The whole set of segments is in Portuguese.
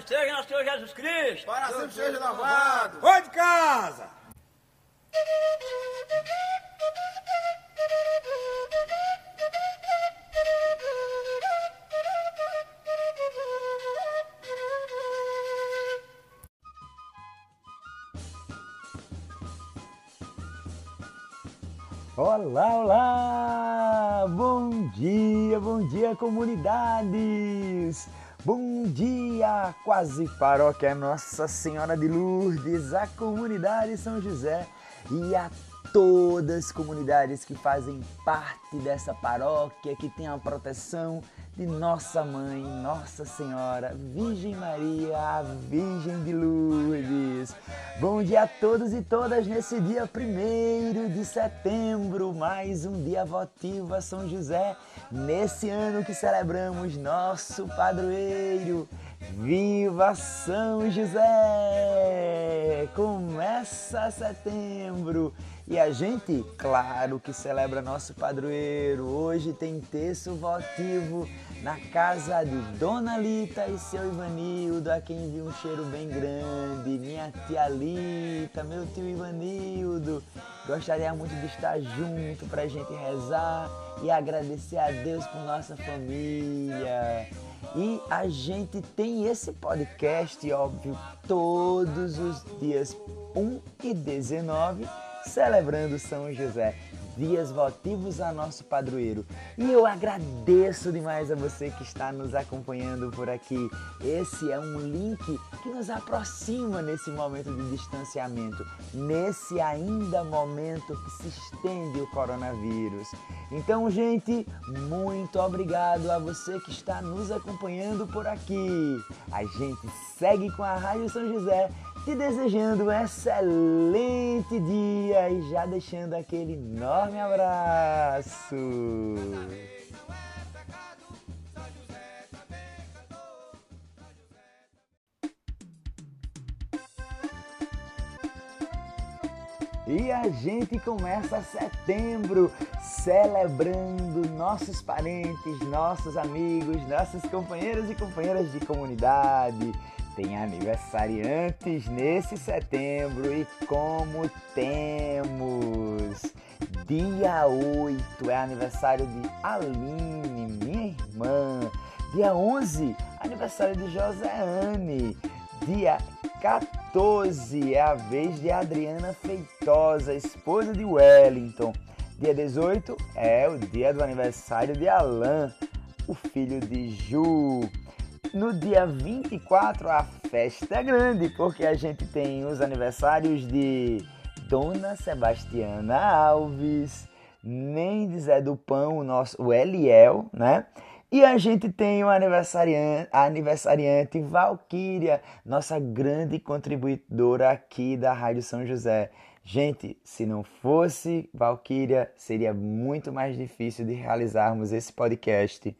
Louvado seja nosso Senhor Jesus Cristo! Para sempre seja louvado! Vai de casa! Olá, olá! Bom dia, bom dia, comunidades! Bom dia, quase paróquia Nossa Senhora de Lourdes, a comunidade São José e a todas as comunidades que fazem parte dessa paróquia, que tem a proteção de Nossa Mãe, Nossa Senhora, Virgem Maria, a Virgem de Lourdes. Bom dia a todos e todas nesse dia 1 de setembro, mais um dia votivo a São José, nesse ano que celebramos nosso padroeiro. Viva São José! Começa setembro e a gente, claro que celebra nosso padroeiro. Hoje tem terço votivo na casa de Dona Lita e seu Ivanildo, a quem viu um cheiro bem grande. Minha tia Lita, meu tio Ivanildo. Gostaria muito de estar junto para a gente rezar e agradecer a Deus por nossa família. E a gente tem esse podcast, óbvio, todos os dias 1 e 19, celebrando São José dias votivos a nosso padroeiro. E eu agradeço demais a você que está nos acompanhando por aqui. Esse é um link que nos aproxima nesse momento de distanciamento, nesse ainda momento que se estende o coronavírus. Então, gente, muito obrigado a você que está nos acompanhando por aqui. A gente segue com a Rádio São José te desejando um excelente dia e já deixando aquele enorme abraço. E a gente começa setembro celebrando nossos parentes, nossos amigos, nossos companheiros e companheiras de comunidade tem aniversariantes nesse setembro e como temos dia 8 é aniversário de Aline, minha irmã. Dia 11, aniversário de Joseane. Dia 14 é a vez de Adriana Feitosa, esposa de Wellington. Dia 18 é o dia do aniversário de Alain, o filho de Ju. No dia 24 a festa é grande, porque a gente tem os aniversários de Dona Sebastiana Alves, nem de Zé do Pão, o nosso o Eliel, né? E a gente tem o aniversariante, aniversariante Valquíria, nossa grande contribuidora aqui da Rádio São José. Gente, se não fosse Valquíria, seria muito mais difícil de realizarmos esse podcast.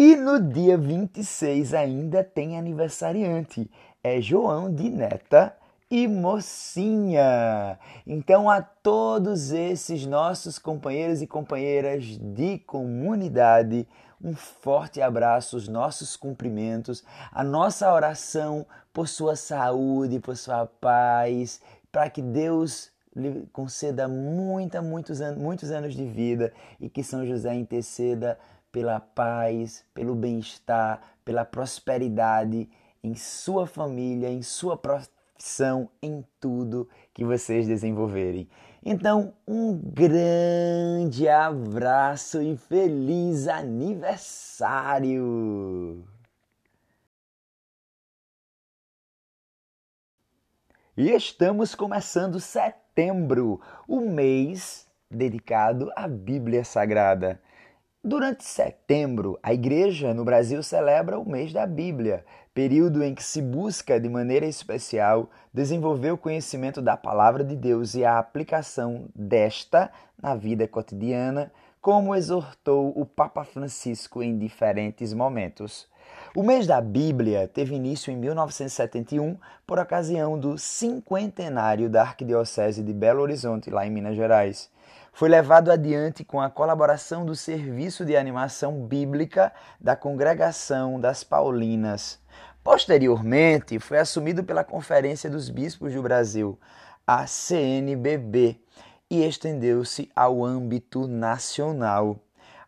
E no dia 26 ainda tem aniversariante, é João de Neta e Mocinha. Então, a todos esses nossos companheiros e companheiras de comunidade, um forte abraço, os nossos cumprimentos, a nossa oração por sua saúde, por sua paz, para que Deus lhe conceda muita, muitos, anos, muitos anos de vida e que São José interceda pela paz, pelo bem-estar, pela prosperidade em sua família, em sua profissão, em tudo que vocês desenvolverem. Então, um grande abraço e feliz aniversário! E estamos começando setembro, o mês dedicado à Bíblia Sagrada. Durante setembro, a Igreja no Brasil celebra o mês da Bíblia, período em que se busca de maneira especial desenvolver o conhecimento da Palavra de Deus e a aplicação desta na vida cotidiana, como exortou o Papa Francisco em diferentes momentos. O mês da Bíblia teve início em 1971 por ocasião do cinquentenário da Arquidiocese de Belo Horizonte, lá em Minas Gerais foi levado adiante com a colaboração do Serviço de Animação Bíblica da Congregação das Paulinas. Posteriormente, foi assumido pela Conferência dos Bispos do Brasil, a CNBB, e estendeu-se ao âmbito nacional.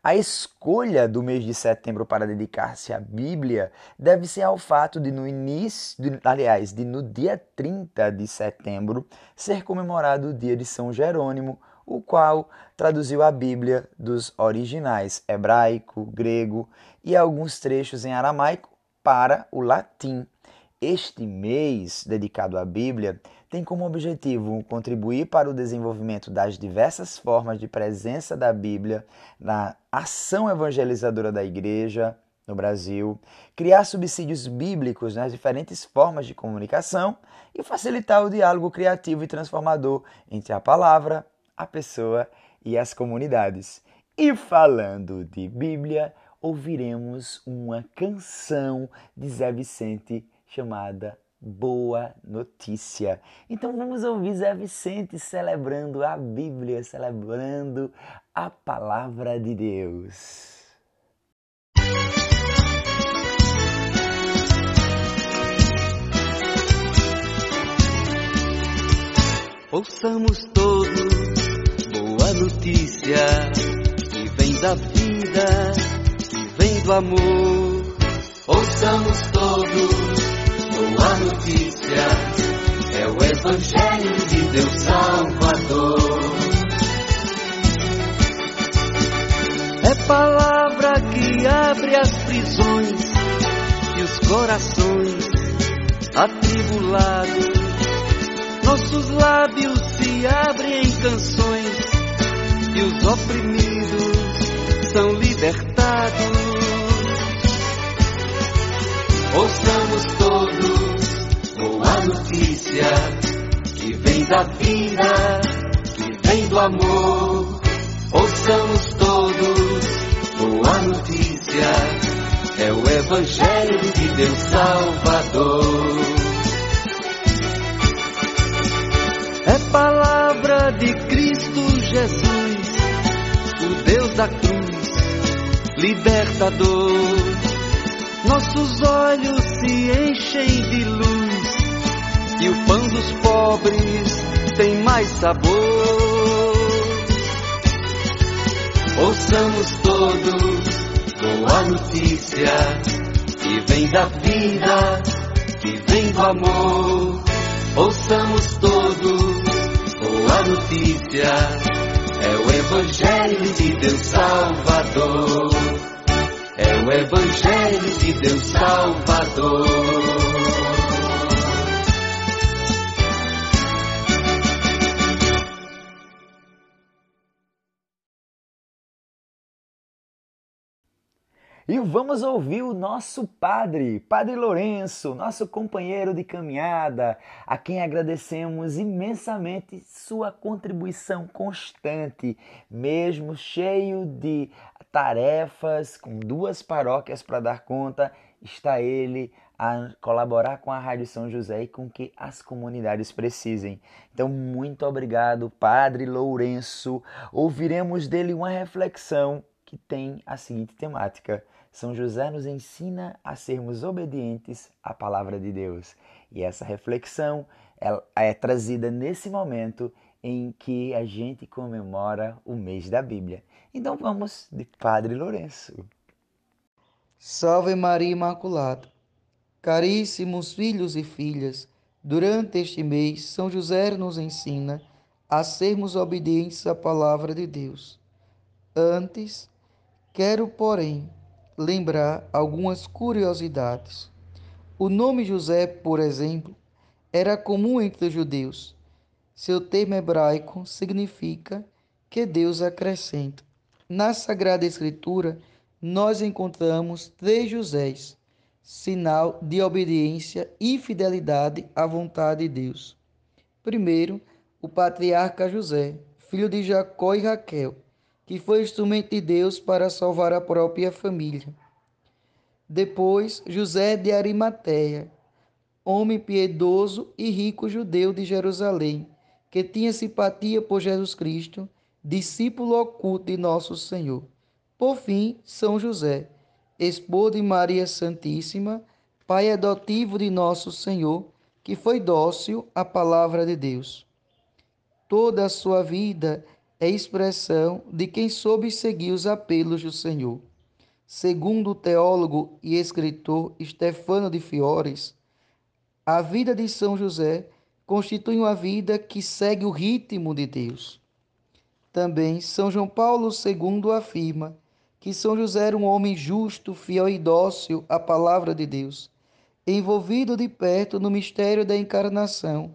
A escolha do mês de setembro para dedicar-se à Bíblia deve ser ao fato de no início, de, aliás, de no dia 30 de setembro ser comemorado o dia de São Jerônimo, o qual traduziu a Bíblia dos originais hebraico, grego e alguns trechos em aramaico para o latim. Este mês dedicado à Bíblia tem como objetivo contribuir para o desenvolvimento das diversas formas de presença da Bíblia na ação evangelizadora da Igreja no Brasil, criar subsídios bíblicos nas diferentes formas de comunicação e facilitar o diálogo criativo e transformador entre a palavra, a pessoa e as comunidades. E falando de Bíblia, ouviremos uma canção de Zé Vicente chamada boa notícia. Então vamos ouvir Zé Vicente celebrando a Bíblia, celebrando a palavra de Deus. Ouçamos todos notícia que vem da vida, que vem do amor. Ouçamos todos boa notícia é o Evangelho de Deus Salvador. É palavra que abre as prisões e os corações atribulados. Nossos lábios se abrem em canções e os oprimidos são libertados. Ouçamos todos boa notícia que vem da vida, que vem do amor. Ouçamos todos boa notícia, é o Evangelho de Deus Salvador. De Cristo Jesus, o Deus da cruz, libertador nossos olhos se enchem de luz e o pão dos pobres tem mais sabor. Ouçamos todos boa notícia que vem da vida, que vem do amor. Ouçamos todos boa notícia, é o Evangelho de Deus Salvador é o Evangelho de Deus Salvador. E vamos ouvir o nosso padre, Padre Lourenço, nosso companheiro de caminhada, a quem agradecemos imensamente sua contribuição constante, mesmo cheio de tarefas, com duas paróquias para dar conta, está ele a colaborar com a Rádio São José e com que as comunidades precisem. Então, muito obrigado, Padre Lourenço. Ouviremos dele uma reflexão que tem a seguinte temática: São José nos ensina a sermos obedientes à palavra de Deus. E essa reflexão é trazida nesse momento em que a gente comemora o mês da Bíblia. Então vamos de Padre Lourenço. Salve Maria Imaculada. Caríssimos filhos e filhas, durante este mês, São José nos ensina a sermos obedientes à palavra de Deus. Antes, quero, porém, lembrar algumas curiosidades. O nome José, por exemplo, era comum entre os judeus. Seu termo hebraico significa que Deus acrescenta. Na Sagrada Escritura, nós encontramos três Josés, sinal de obediência e fidelidade à vontade de Deus. Primeiro, o patriarca José, filho de Jacó e Raquel, que foi instrumento de Deus para salvar a própria família. Depois, José de Arimateia, homem piedoso e rico judeu de Jerusalém, que tinha simpatia por Jesus Cristo discípulo oculto de nosso Senhor. Por fim, São José, esposo de Maria Santíssima, pai adotivo de nosso Senhor, que foi dócil à palavra de Deus. Toda a sua vida é expressão de quem soube seguir os apelos do Senhor. Segundo o teólogo e escritor Stefano de Fiores, a vida de São José constitui uma vida que segue o ritmo de Deus. Também São João Paulo II afirma que São José era um homem justo, fiel e dócil à palavra de Deus. Envolvido de perto no mistério da encarnação,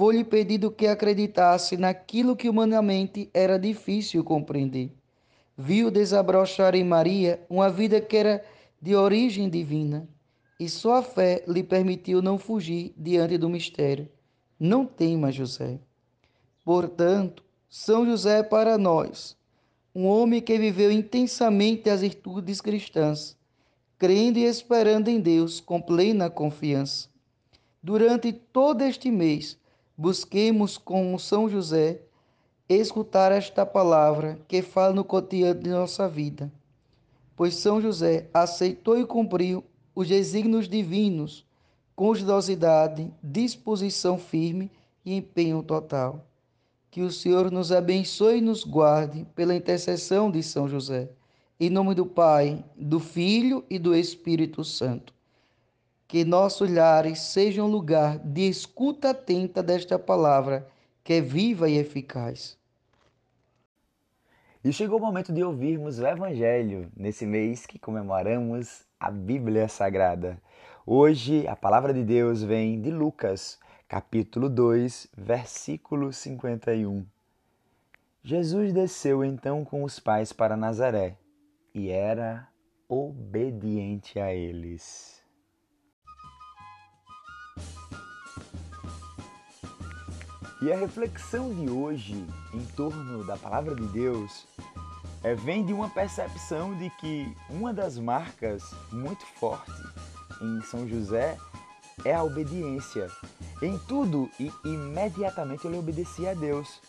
foi-lhe pedido que acreditasse naquilo que humanamente era difícil compreender. Viu desabrochar em Maria uma vida que era de origem divina, e só a fé lhe permitiu não fugir diante do mistério. Não tema, José. Portanto, São José é para nós um homem que viveu intensamente as virtudes cristãs, crendo e esperando em Deus com plena confiança. Durante todo este mês, busquemos com São José escutar esta palavra que fala no cotidiano de nossa vida. Pois São José aceitou e cumpriu os desígnios divinos com generosidade, disposição firme e empenho total. Que o Senhor nos abençoe e nos guarde pela intercessão de São José. Em nome do Pai, do Filho e do Espírito Santo. Que nossos lares sejam lugar de escuta atenta desta palavra, que é viva e eficaz. E chegou o momento de ouvirmos o Evangelho nesse mês que comemoramos a Bíblia Sagrada. Hoje a palavra de Deus vem de Lucas, capítulo 2, versículo 51. Jesus desceu então com os pais para Nazaré e era obediente a eles. E a reflexão de hoje em torno da palavra de Deus é, vem de uma percepção de que uma das marcas muito forte em São José é a obediência. Em tudo e imediatamente ele obedecia a Deus.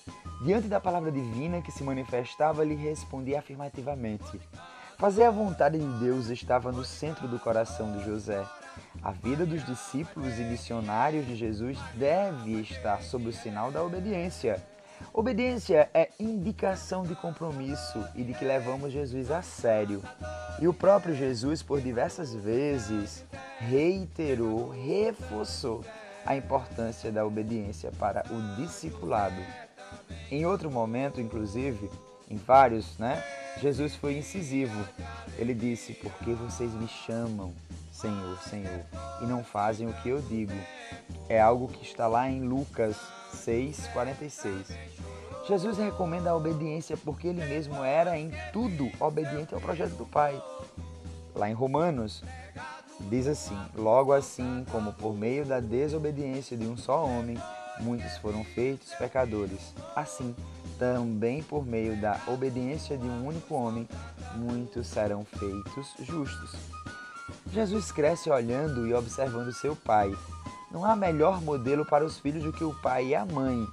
Diante da palavra divina que se manifestava, ele respondia afirmativamente. Fazer a vontade de Deus estava no centro do coração de José. A vida dos discípulos e missionários de Jesus deve estar sob o sinal da obediência. Obediência é indicação de compromisso e de que levamos Jesus a sério. E o próprio Jesus, por diversas vezes, reiterou, reforçou a importância da obediência para o discipulado. Em outro momento, inclusive, em vários, né? Jesus foi incisivo. Ele disse: Por que vocês me chamam Senhor, Senhor, e não fazem o que eu digo? É algo que está lá em Lucas 6,46. Jesus recomenda a obediência porque ele mesmo era em tudo obediente ao projeto do Pai. Lá em Romanos, diz assim: Logo assim, como por meio da desobediência de um só homem, muitos foram feitos pecadores, assim também por meio da obediência de um único homem, muitos serão feitos justos. Jesus cresce olhando e observando seu pai. Não há melhor modelo para os filhos do que o pai e a mãe.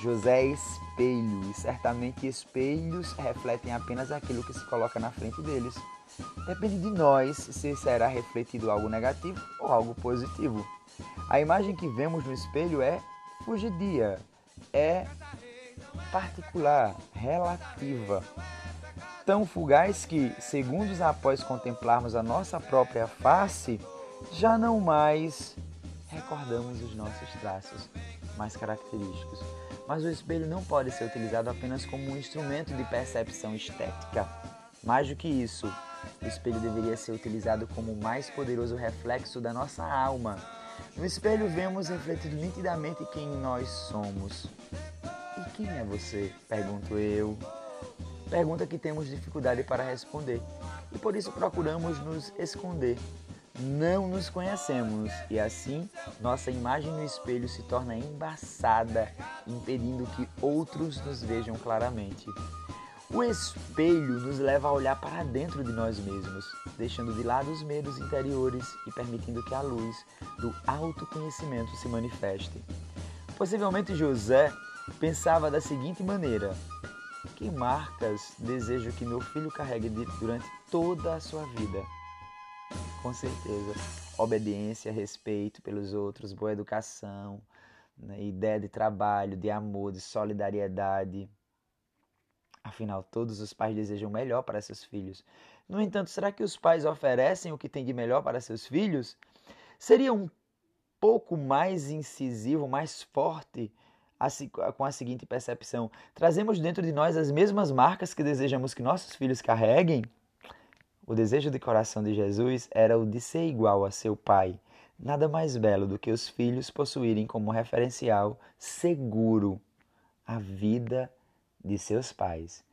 José é espelho, e certamente espelhos refletem apenas aquilo que se coloca na frente deles. Depende de nós se será refletido algo negativo ou algo positivo. A imagem que vemos no espelho é fugidia, é particular, relativa, tão fugaz que, segundos após contemplarmos a nossa própria face, já não mais recordamos os nossos traços mais característicos. Mas o espelho não pode ser utilizado apenas como um instrumento de percepção estética. Mais do que isso, o espelho deveria ser utilizado como o mais poderoso reflexo da nossa alma. No espelho vemos refletido nitidamente quem nós somos. E quem é você? Pergunto eu. Pergunta que temos dificuldade para responder e por isso procuramos nos esconder. Não nos conhecemos e assim nossa imagem no espelho se torna embaçada, impedindo que outros nos vejam claramente. O espelho nos leva a olhar para dentro de nós mesmos, deixando de lado os medos interiores e permitindo que a luz do autoconhecimento se manifeste. Possivelmente José pensava da seguinte maneira: Que marcas desejo que meu filho carregue durante toda a sua vida? com certeza. Obediência, respeito pelos outros, boa educação, né? ideia de trabalho, de amor, de solidariedade. Afinal, todos os pais desejam melhor para seus filhos. No entanto, será que os pais oferecem o que tem de melhor para seus filhos? Seria um pouco mais incisivo, mais forte com a seguinte percepção: trazemos dentro de nós as mesmas marcas que desejamos que nossos filhos carreguem? O desejo de coração de Jesus era o de ser igual a seu pai. Nada mais belo do que os filhos possuírem como referencial seguro a vida de seus pais.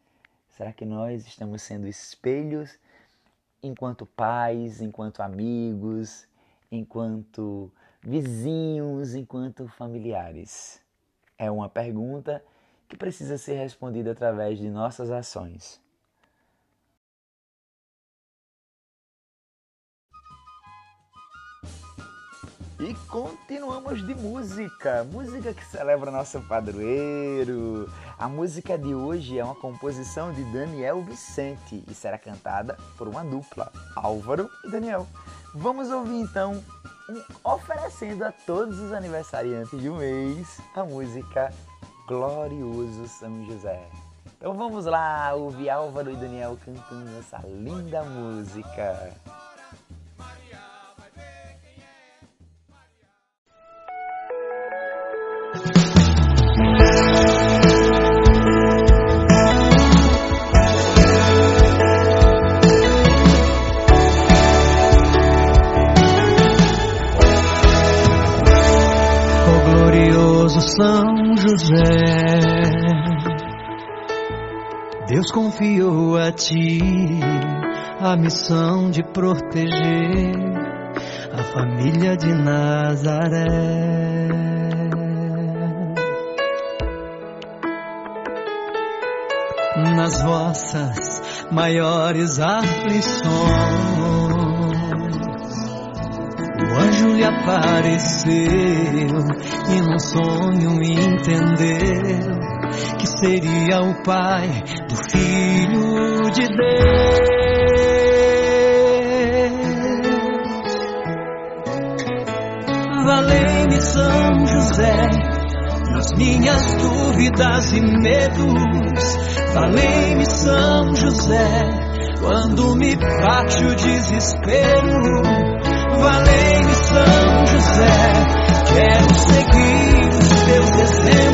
Será que nós estamos sendo espelhos enquanto pais, enquanto amigos, enquanto vizinhos, enquanto familiares? É uma pergunta que precisa ser respondida através de nossas ações. E continuamos de música, música que celebra nosso padroeiro. A música de hoje é uma composição de Daniel Vicente e será cantada por uma dupla, Álvaro e Daniel. Vamos ouvir então, oferecendo a todos os aniversariantes do mês, a música Glorioso São José. Então vamos lá ouvir Álvaro e Daniel cantando essa linda música. Deus confiou a ti a missão de proteger a família de Nazaré. Nas vossas maiores aflições o anjo lhe apareceu e num sonho entendeu seria o pai do filho de Deus. Valei-me São José nas minhas dúvidas e medos. Valei-me São José quando me bate o desespero valei-me São José. Quero seguir os teus exemplos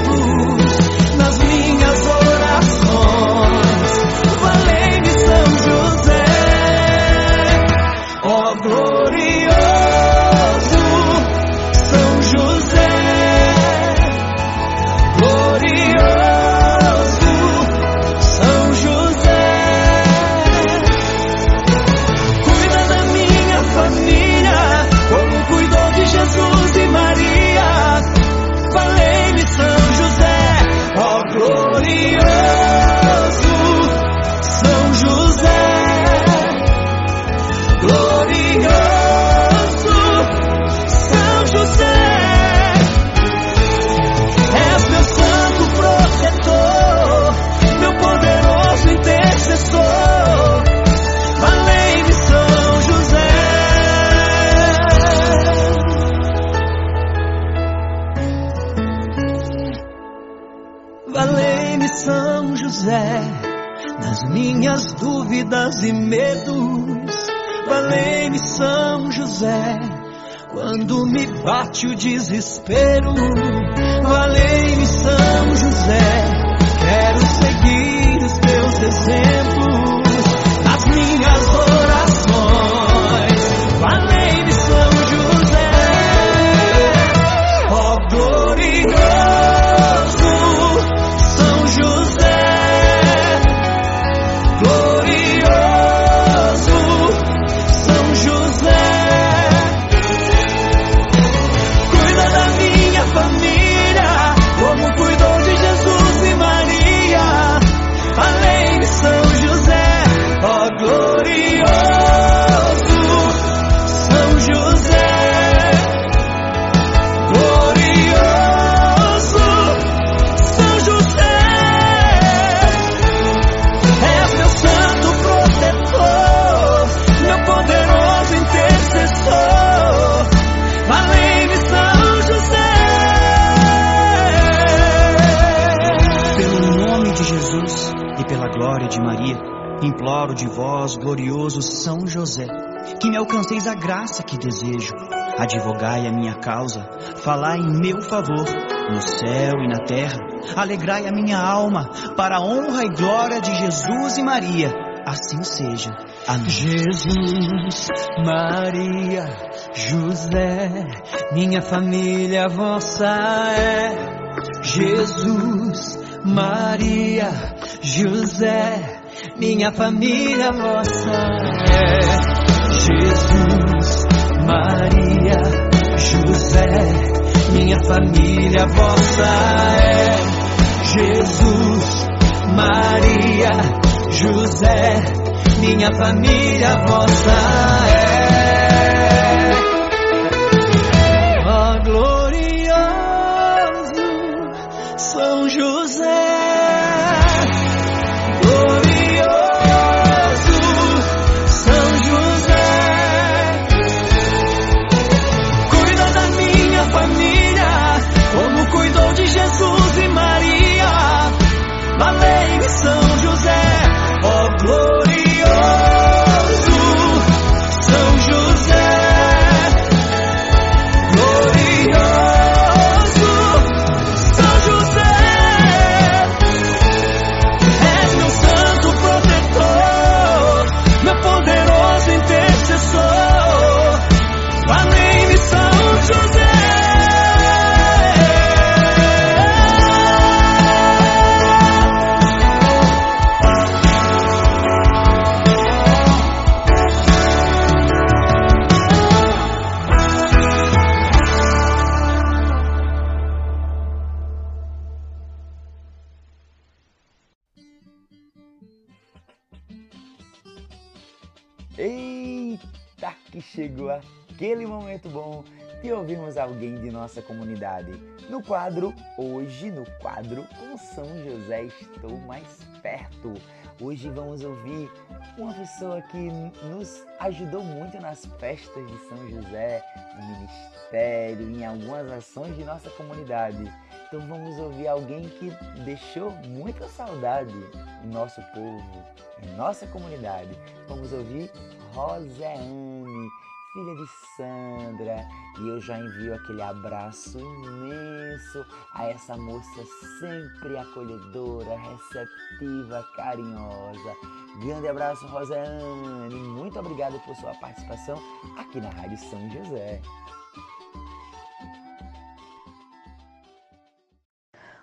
bate o desespero. De Maria, imploro de vós, glorioso São José, que me alcanceis a graça que desejo. Advogai a minha causa, falai em meu favor, no céu e na terra. Alegrai a minha alma, para a honra e glória de Jesus e Maria. Assim seja. Amém. Jesus, Maria, José, minha família vossa é. Jesus, Maria, José, minha família vossa é. Jesus, Maria, José, minha família vossa é. Jesus, Maria, José, minha família vossa é. Chegou aquele momento bom de ouvirmos alguém de nossa comunidade. No quadro, hoje no quadro com São José estou mais perto. Hoje vamos ouvir uma pessoa que nos ajudou muito nas festas de São José, no ministério, em algumas ações de nossa comunidade. Então vamos ouvir alguém que deixou muita saudade em nosso povo, em nossa comunidade. Vamos ouvir Roseane, filha de Sandra. E eu já envio aquele abraço imenso a essa moça sempre acolhedora, receptiva, carinhosa. Grande abraço, Roseane. Muito obrigado por sua participação aqui na Rádio São José.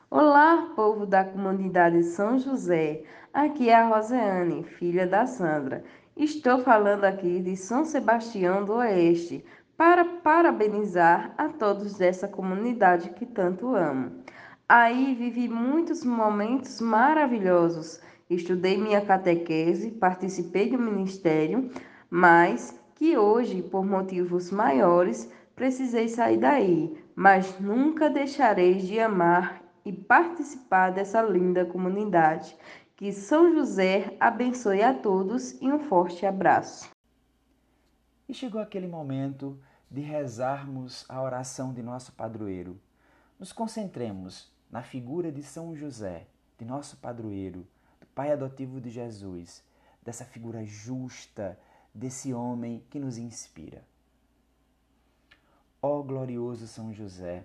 Olá, povo da comunidade São José. Aqui é a Roseane, filha da Sandra. Estou falando aqui de São Sebastião do Oeste para parabenizar a todos dessa comunidade que tanto amo. Aí vivi muitos momentos maravilhosos. Estudei minha catequese, participei do ministério, mas que hoje, por motivos maiores, precisei sair daí. Mas nunca deixarei de amar e participar dessa linda comunidade. Que São José abençoe a todos e um forte abraço. E chegou aquele momento de rezarmos a oração de nosso padroeiro. Nos concentremos na figura de São José, de nosso padroeiro, do pai adotivo de Jesus, dessa figura justa, desse homem que nos inspira. Ó glorioso São José,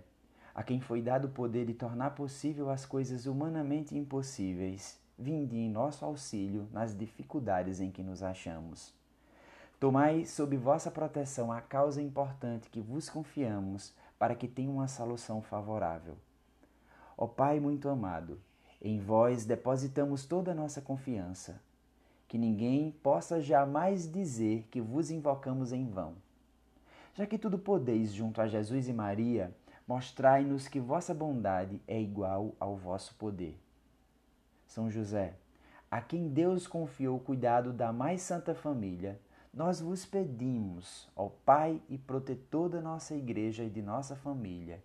a quem foi dado o poder de tornar possível as coisas humanamente impossíveis, vinde em nosso auxílio nas dificuldades em que nos achamos. Tomai sob vossa proteção a causa importante que vos confiamos, para que tenha uma solução favorável. Ó Pai muito amado, em vós depositamos toda a nossa confiança, que ninguém possa jamais dizer que vos invocamos em vão. Já que tudo podeis junto a Jesus e Maria, mostrai-nos que vossa bondade é igual ao vosso poder. São José, a quem Deus confiou o cuidado da mais santa família, nós vos pedimos, ó Pai e protetor da nossa igreja e de nossa família,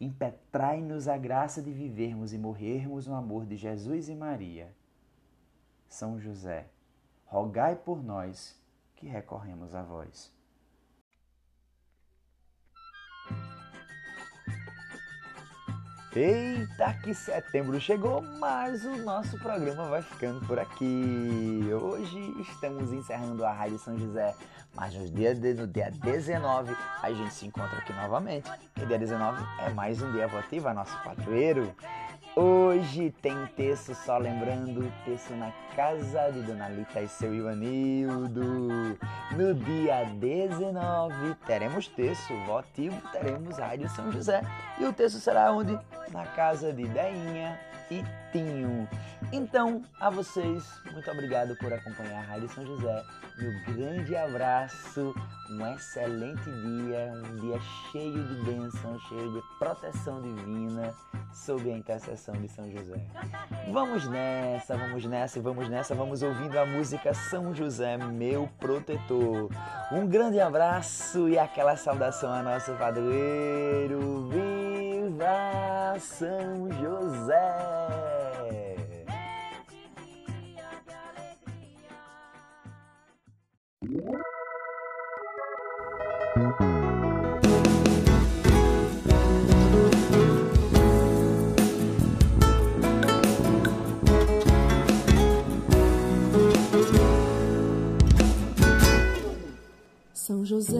impetrai-nos a graça de vivermos e morrermos no amor de Jesus e Maria. São José, rogai por nós que recorremos a vós. Eita, que setembro chegou, mas o nosso programa vai ficando por aqui. Hoje estamos encerrando a Rádio São José, mas no dia, de, no dia 19 a gente se encontra aqui novamente. E dia 19 é mais um dia votivo, nosso padroeiro. Hoje tem texto, só lembrando, texto na casa de Dona Lita e seu Ivanildo. No dia 19 teremos texto votivo, teremos Rádio São José. E o texto será onde? Na casa de Deinha e Tinho. Então, a vocês, muito obrigado por acompanhar a Rádio São José. Meu grande abraço, um excelente dia, um dia cheio de bênção, cheio de proteção divina sob a intercessão de São José. Vamos nessa, vamos nessa vamos nessa, vamos ouvindo a música São José, meu protetor. Um grande abraço e aquela saudação a nosso padroeiro. Viva São José! São José,